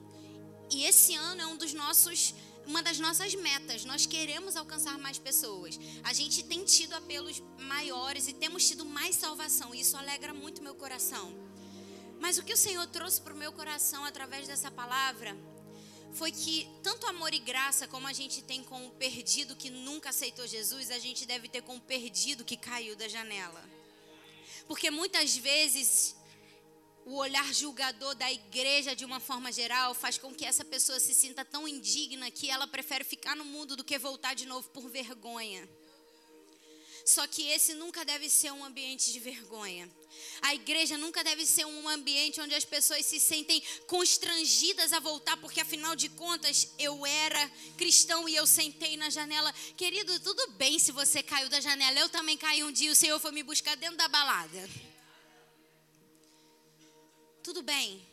E esse ano é um dos nossos uma das nossas metas. Nós queremos alcançar mais pessoas. A gente tem tido apelos maiores e temos tido mais salvação. E isso alegra muito meu coração. Mas o que o Senhor trouxe para o meu coração através dessa palavra foi que tanto amor e graça como a gente tem com o perdido que nunca aceitou Jesus, a gente deve ter com o perdido que caiu da janela. Porque muitas vezes o olhar julgador da igreja de uma forma geral faz com que essa pessoa se sinta tão indigna que ela prefere ficar no mundo do que voltar de novo por vergonha. Só que esse nunca deve ser um ambiente de vergonha. A igreja nunca deve ser um ambiente onde as pessoas se sentem constrangidas a voltar, porque afinal de contas eu era cristão e eu sentei na janela. Querido, tudo bem se você caiu da janela. Eu também caí um dia, o Senhor foi me buscar dentro da balada. Tudo bem.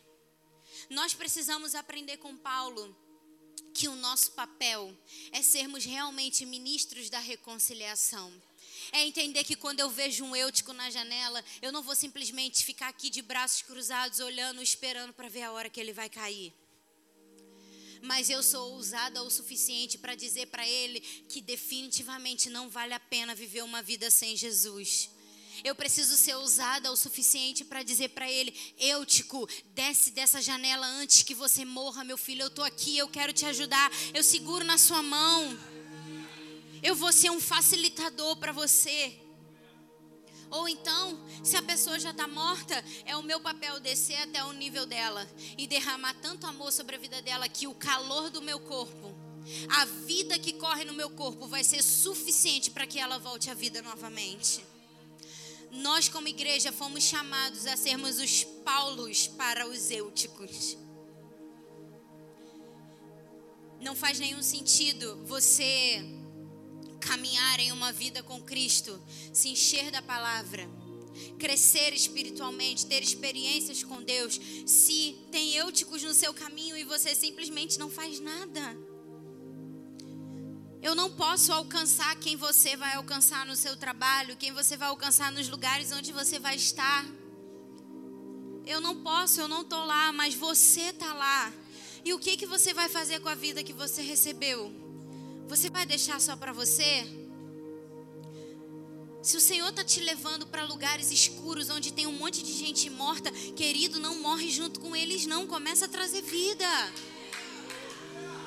Nós precisamos aprender com Paulo que o nosso papel é sermos realmente ministros da reconciliação. É entender que quando eu vejo um eutico na janela, eu não vou simplesmente ficar aqui de braços cruzados, olhando, esperando para ver a hora que ele vai cair. Mas eu sou ousada o suficiente para dizer para ele que definitivamente não vale a pena viver uma vida sem Jesus. Eu preciso ser ousada o suficiente para dizer para ele: Eutico, desce dessa janela antes que você morra, meu filho. Eu estou aqui, eu quero te ajudar. Eu seguro na sua mão. Eu vou ser um facilitador para você. Ou então, se a pessoa já está morta, é o meu papel descer até o nível dela e derramar tanto amor sobre a vida dela que o calor do meu corpo, a vida que corre no meu corpo, vai ser suficiente para que ela volte à vida novamente. Nós, como igreja, fomos chamados a sermos os Paulos para os Eúticos. Não faz nenhum sentido você caminhar em uma vida com Cristo, se encher da palavra, crescer espiritualmente, ter experiências com Deus, se tem eúticos no seu caminho e você simplesmente não faz nada. Eu não posso alcançar quem você vai alcançar no seu trabalho, quem você vai alcançar nos lugares onde você vai estar. Eu não posso, eu não estou lá, mas você está lá. E o que, que você vai fazer com a vida que você recebeu? Você vai deixar só para você? Se o Senhor está te levando para lugares escuros onde tem um monte de gente morta, querido, não morre junto com eles, não. Começa a trazer vida.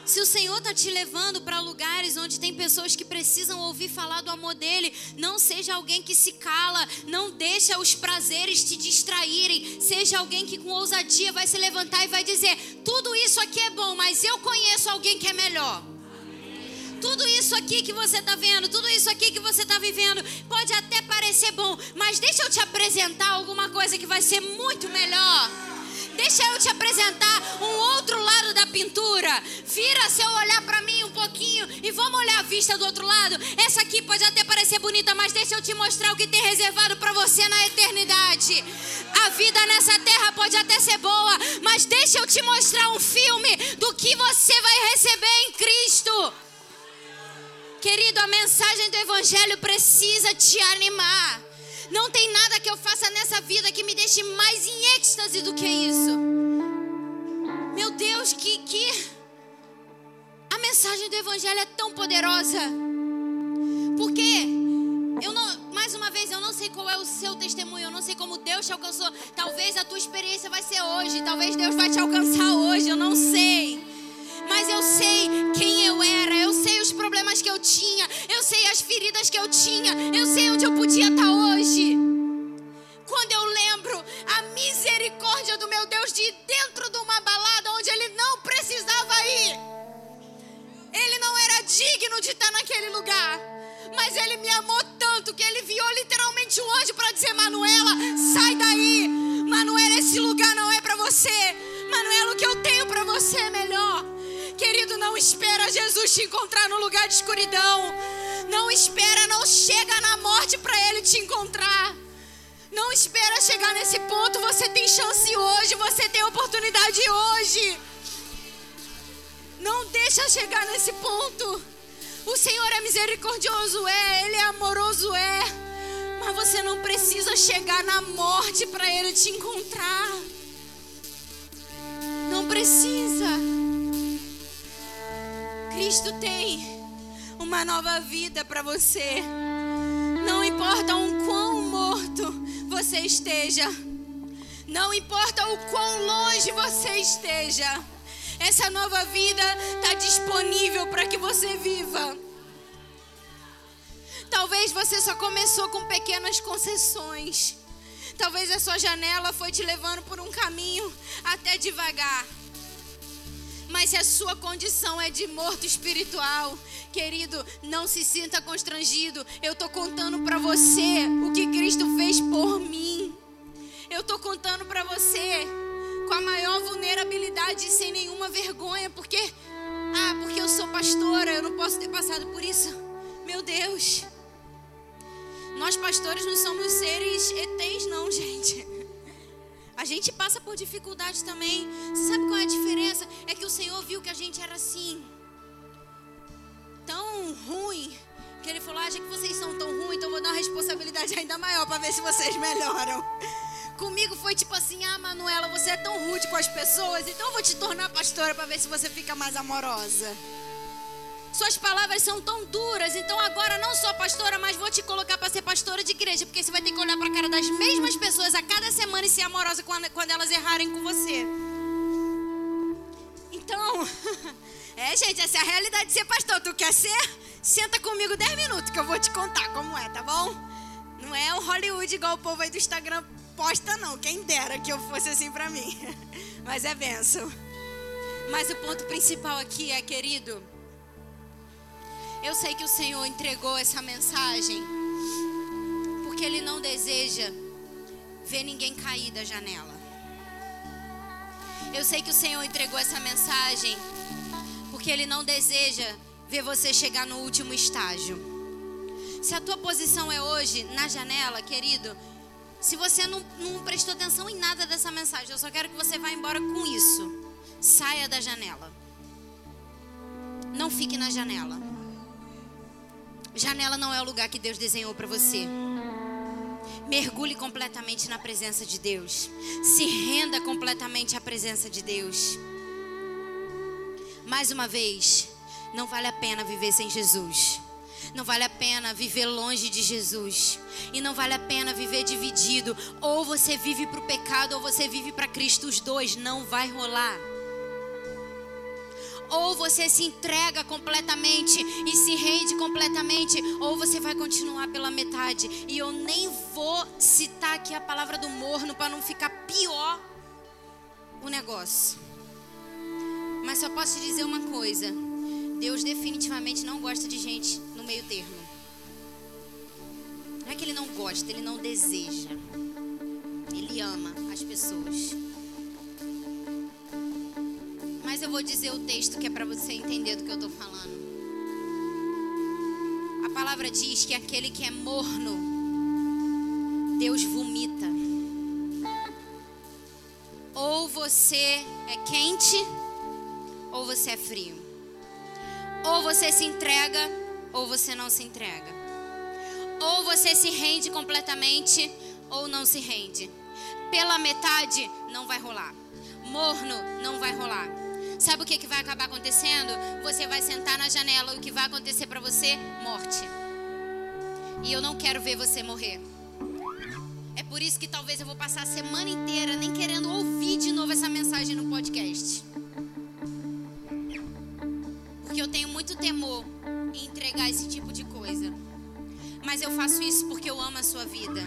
Se o Senhor está te levando para lugares onde tem pessoas que precisam ouvir falar do amor dele, não seja alguém que se cala, não deixa os prazeres te distraírem. Seja alguém que com ousadia vai se levantar e vai dizer: tudo isso aqui é bom, mas eu conheço alguém que é melhor. Tudo isso aqui que você está vendo, tudo isso aqui que você está vivendo, pode até parecer bom, mas deixa eu te apresentar alguma coisa que vai ser muito melhor. Deixa eu te apresentar um outro lado da pintura. Vira seu olhar para mim um pouquinho e vamos olhar a vista do outro lado. Essa aqui pode até parecer bonita, mas deixa eu te mostrar o que tem reservado para você na eternidade. A vida nessa terra pode até ser boa, mas deixa eu te mostrar um filme do que você vai receber em Cristo. Querido, a mensagem do Evangelho precisa te animar. Não tem nada que eu faça nessa vida que me deixe mais em êxtase do que isso. Meu Deus, que, que a mensagem do Evangelho é tão poderosa. Porque eu não, mais uma vez, eu não sei qual é o seu testemunho, eu não sei como Deus te alcançou. Talvez a tua experiência vai ser hoje, talvez Deus vai te alcançar hoje, eu não sei mas eu sei quem eu era, eu sei os problemas que eu tinha, eu sei as feridas que eu tinha, eu sei onde eu podia estar hoje. Quando eu lembro a misericórdia do meu Deus de dentro de uma balada onde ele não precisava ir, ele não era digno de estar naquele lugar, mas ele me amou tanto que ele viu literalmente um anjo para dizer: Manuela, sai daí, Manuela, esse lugar não é para você, Manuela, o que eu tenho para você é melhor. Querido, não espera Jesus te encontrar no lugar de escuridão. Não espera, não chega na morte para ele te encontrar. Não espera chegar nesse ponto. Você tem chance hoje, você tem oportunidade hoje. Não deixa chegar nesse ponto. O Senhor é misericordioso, é, Ele é amoroso, é. Mas você não precisa chegar na morte para Ele te encontrar. Não precisa. Cristo tem uma nova vida para você. Não importa o quão morto você esteja, não importa o quão longe você esteja, essa nova vida está disponível para que você viva. Talvez você só começou com pequenas concessões. Talvez a sua janela foi te levando por um caminho até devagar. Mas se a sua condição é de morto espiritual, querido, não se sinta constrangido. Eu estou contando para você o que Cristo fez por mim. Eu estou contando para você com a maior vulnerabilidade e sem nenhuma vergonha, porque ah, porque eu sou pastora, eu não posso ter passado por isso. Meu Deus. Nós pastores não somos seres ETs não, gente. A gente passa por dificuldades também. Você sabe qual é a diferença? É que o Senhor viu que a gente era assim, tão ruim, que Ele falou: já que vocês são tão ruins, então vou dar uma responsabilidade ainda maior para ver se vocês melhoram. Comigo foi tipo assim: ah, Manuela, você é tão rude com as pessoas, então eu vou te tornar pastora para ver se você fica mais amorosa. Suas palavras são tão duras, então agora não sou pastora, mas vou te colocar para ser pastora de igreja, porque você vai ter que olhar para a cara das mesmas pessoas a cada semana e ser amorosa quando, elas errarem com você. Então, é, gente, essa é a realidade de ser pastor. Tu quer ser? Senta comigo 10 minutos que eu vou te contar como é, tá bom? Não é um Hollywood igual o povo aí do Instagram posta, não. Quem dera que eu fosse assim para mim. Mas é benção. Mas o ponto principal aqui é, querido, eu sei que o Senhor entregou essa mensagem porque Ele não deseja ver ninguém cair da janela. Eu sei que o Senhor entregou essa mensagem porque Ele não deseja ver você chegar no último estágio. Se a tua posição é hoje na janela, querido, se você não, não prestou atenção em nada dessa mensagem, eu só quero que você vá embora com isso. Saia da janela. Não fique na janela. Janela não é o lugar que Deus desenhou para você. Mergulhe completamente na presença de Deus. Se renda completamente à presença de Deus. Mais uma vez, não vale a pena viver sem Jesus. Não vale a pena viver longe de Jesus. E não vale a pena viver dividido. Ou você vive para o pecado ou você vive para Cristo. Os dois não vai rolar. Ou você se entrega completamente e se rende completamente, ou você vai continuar pela metade. E eu nem vou citar aqui a palavra do morno para não ficar pior o negócio. Mas só posso te dizer uma coisa: Deus definitivamente não gosta de gente no meio termo. Não é que ele não gosta, ele não deseja. Ele ama as pessoas. Mas eu vou dizer o texto que é para você entender do que eu estou falando. A palavra diz que aquele que é morno, Deus vomita. Ou você é quente, ou você é frio. Ou você se entrega, ou você não se entrega. Ou você se rende completamente, ou não se rende. Pela metade, não vai rolar. Morno, não vai rolar. Sabe o que, que vai acabar acontecendo? Você vai sentar na janela e o que vai acontecer para você? Morte. E eu não quero ver você morrer. É por isso que talvez eu vou passar a semana inteira nem querendo ouvir de novo essa mensagem no podcast. Porque eu tenho muito temor em entregar esse tipo de coisa. Mas eu faço isso porque eu amo a sua vida.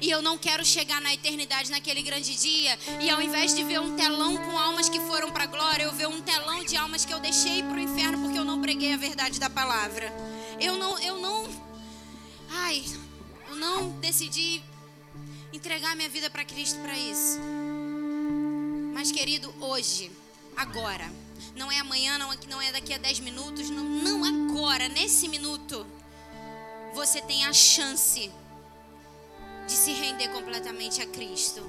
E eu não quero chegar na eternidade naquele grande dia e ao invés de ver um telão com almas que foram para a glória, eu ver um telão de almas que eu deixei para o inferno porque eu não preguei a verdade da palavra. Eu não, eu não, ai, eu não decidi entregar minha vida para Cristo para isso. Mas querido, hoje, agora, não é amanhã, não, não é daqui a 10 minutos, não, não agora, nesse minuto, você tem a chance se render completamente a Cristo.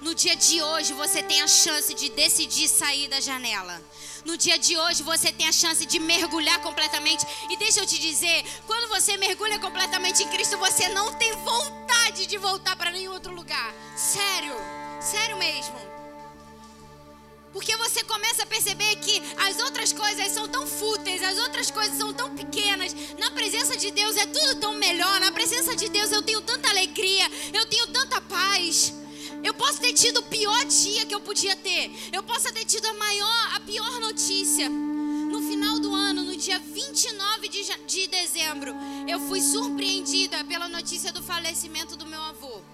No dia de hoje você tem a chance de decidir sair da janela. No dia de hoje você tem a chance de mergulhar completamente. E deixa eu te dizer, quando você mergulha completamente em Cristo, você não tem vontade de voltar para nenhum outro lugar. Sério, sério mesmo. Porque você começa a perceber que as outras coisas são tão fúteis, as outras coisas são tão pequenas. Na presença de Deus é tudo tão melhor. Na presença de Deus eu tenho tanta alegria, eu tenho tanta paz. Eu posso ter tido o pior dia que eu podia ter. Eu posso ter tido a maior, a pior notícia. No final do ano, no dia 29 de, de dezembro, eu fui surpreendida pela notícia do falecimento do meu avô.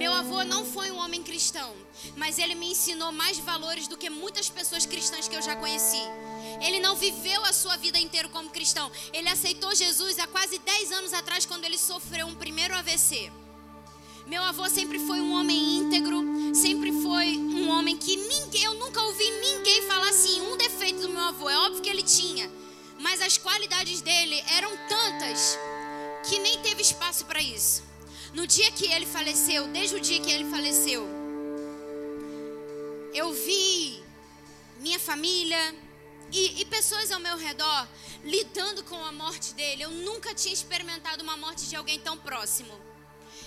Meu avô não foi um homem cristão, mas ele me ensinou mais valores do que muitas pessoas cristãs que eu já conheci. Ele não viveu a sua vida inteira como cristão. Ele aceitou Jesus há quase 10 anos atrás, quando ele sofreu um primeiro AVC. Meu avô sempre foi um homem íntegro, sempre foi um homem que ninguém, eu nunca ouvi ninguém falar assim, um defeito do meu avô. É óbvio que ele tinha, mas as qualidades dele eram tantas que nem teve espaço para isso. No dia que ele faleceu, desde o dia que ele faleceu, eu vi minha família e, e, pessoas ao meu redor lidando com a morte dele. Eu nunca tinha experimentado uma morte de alguém tão próximo.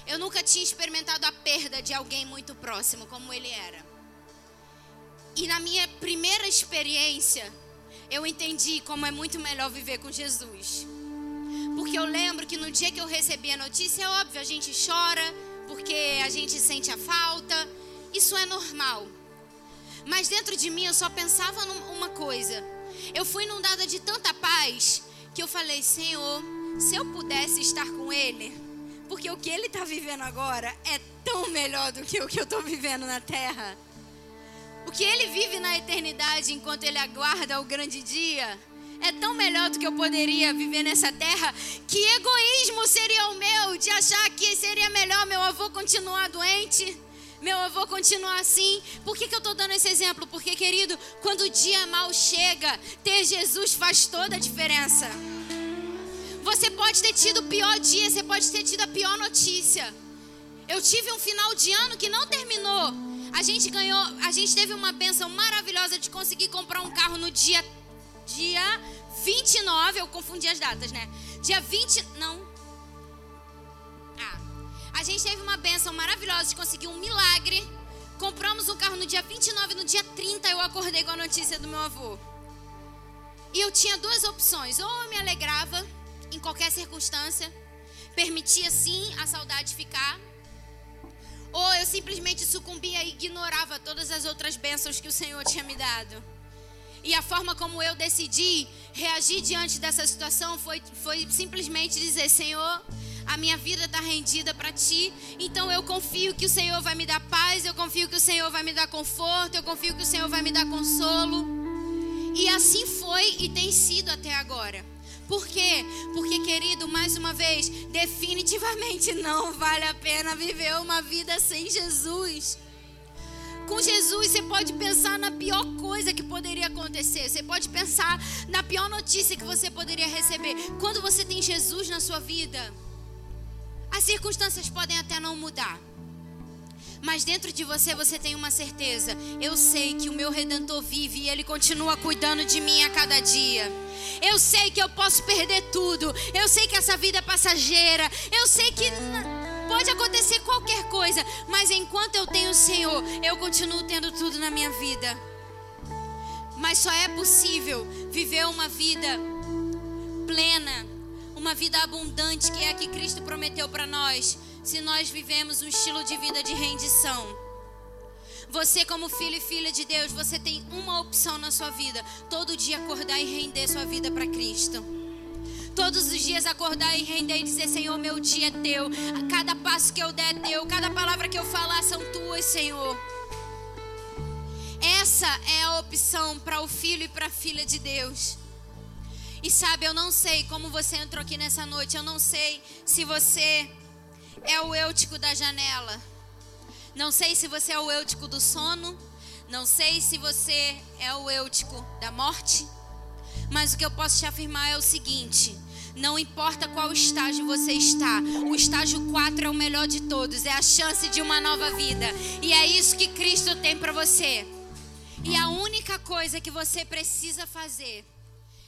Eu nunca tinha experimentado a perda de alguém muito próximo como ele era. E na minha primeira experiência, eu entendi como é muito melhor viver com Jesus. Porque eu lembro que no dia que eu recebi a notícia, é óbvio, a gente chora, porque a gente sente a falta. Isso é normal. Mas dentro de mim eu só pensava numa coisa. Eu fui inundada de tanta paz que eu falei, Senhor, se eu pudesse estar com Ele, porque o que Ele está vivendo agora é tão melhor do que o que eu estou vivendo na terra. O que Ele vive na eternidade enquanto Ele aguarda o grande dia é tão melhor do que eu poderia viver nessa terra. Que egoísmo seria o meu de achar que seria melhor meu avô continuar doente, meu avô continuar assim. Por que, que eu estou dando esse exemplo? Porque, querido, quando o dia mal chega, ter Jesus faz toda a diferença. Você pode ter tido o pior dia, você pode ter tido a pior notícia. Eu tive um final de ano que não terminou. A gente ganhou, a gente teve uma benção maravilhosa de conseguir comprar um carro no dia dia 29, eu confundi as datas, né? Dia 20, não. Ah, a gente teve uma benção maravilhosa de conseguir um milagre. Compramos um carro no dia 29, no dia 30 eu acordei com a notícia do meu avô. E eu tinha duas opções: ou eu me alegrava em qualquer circunstância, permitia sim a saudade ficar, ou eu simplesmente sucumbia e ignorava todas as outras bênçãos que o Senhor tinha me dado. E a forma como eu decidi reagir diante dessa situação foi, foi simplesmente dizer: Senhor, a minha vida está rendida para ti, então eu confio que o Senhor vai me dar paz, eu confio que o Senhor vai me dar conforto, eu confio que o Senhor vai me dar consolo. E assim foi e tem sido até agora. Por quê? Porque, querido, mais uma vez, definitivamente não vale a pena viver uma vida sem Jesus. Com Jesus você pode pensar na pior coisa que poderia acontecer. Você pode pensar na pior notícia que você poderia receber. Quando você tem Jesus na sua vida, as circunstâncias podem até não mudar. Mas dentro de você você tem uma certeza. Eu sei que o meu redentor vive e ele continua cuidando de mim a cada dia. Eu sei que eu posso perder tudo. Eu sei que essa vida é passageira. Eu sei que pode acontecer qualquer coisa, mas enquanto eu tenho o Senhor, eu continuo tendo tudo na minha vida. Mas só é possível viver uma vida plena, uma vida abundante, que é a que Cristo prometeu para nós, se nós vivemos um estilo de vida de rendição. Você, como filho e filha de Deus, você tem uma opção na sua vida: todo dia acordar e render sua vida para Cristo. Todos os dias acordar e render e dizer: Senhor, meu dia é teu. Cada passo que eu der é teu. Cada palavra que eu falar são tuas, Senhor. Essa é a opção para o filho e para a filha de Deus. E sabe, eu não sei como você entrou aqui nessa noite. Eu não sei se você é o eutico da janela. Não sei se você é o eutico do sono. Não sei se você é o eutico da morte. Mas o que eu posso te afirmar é o seguinte: não importa qual estágio você está, o estágio 4 é o melhor de todos, é a chance de uma nova vida. E é isso que Cristo tem para você. E a única coisa que você precisa fazer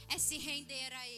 é se render a Ele.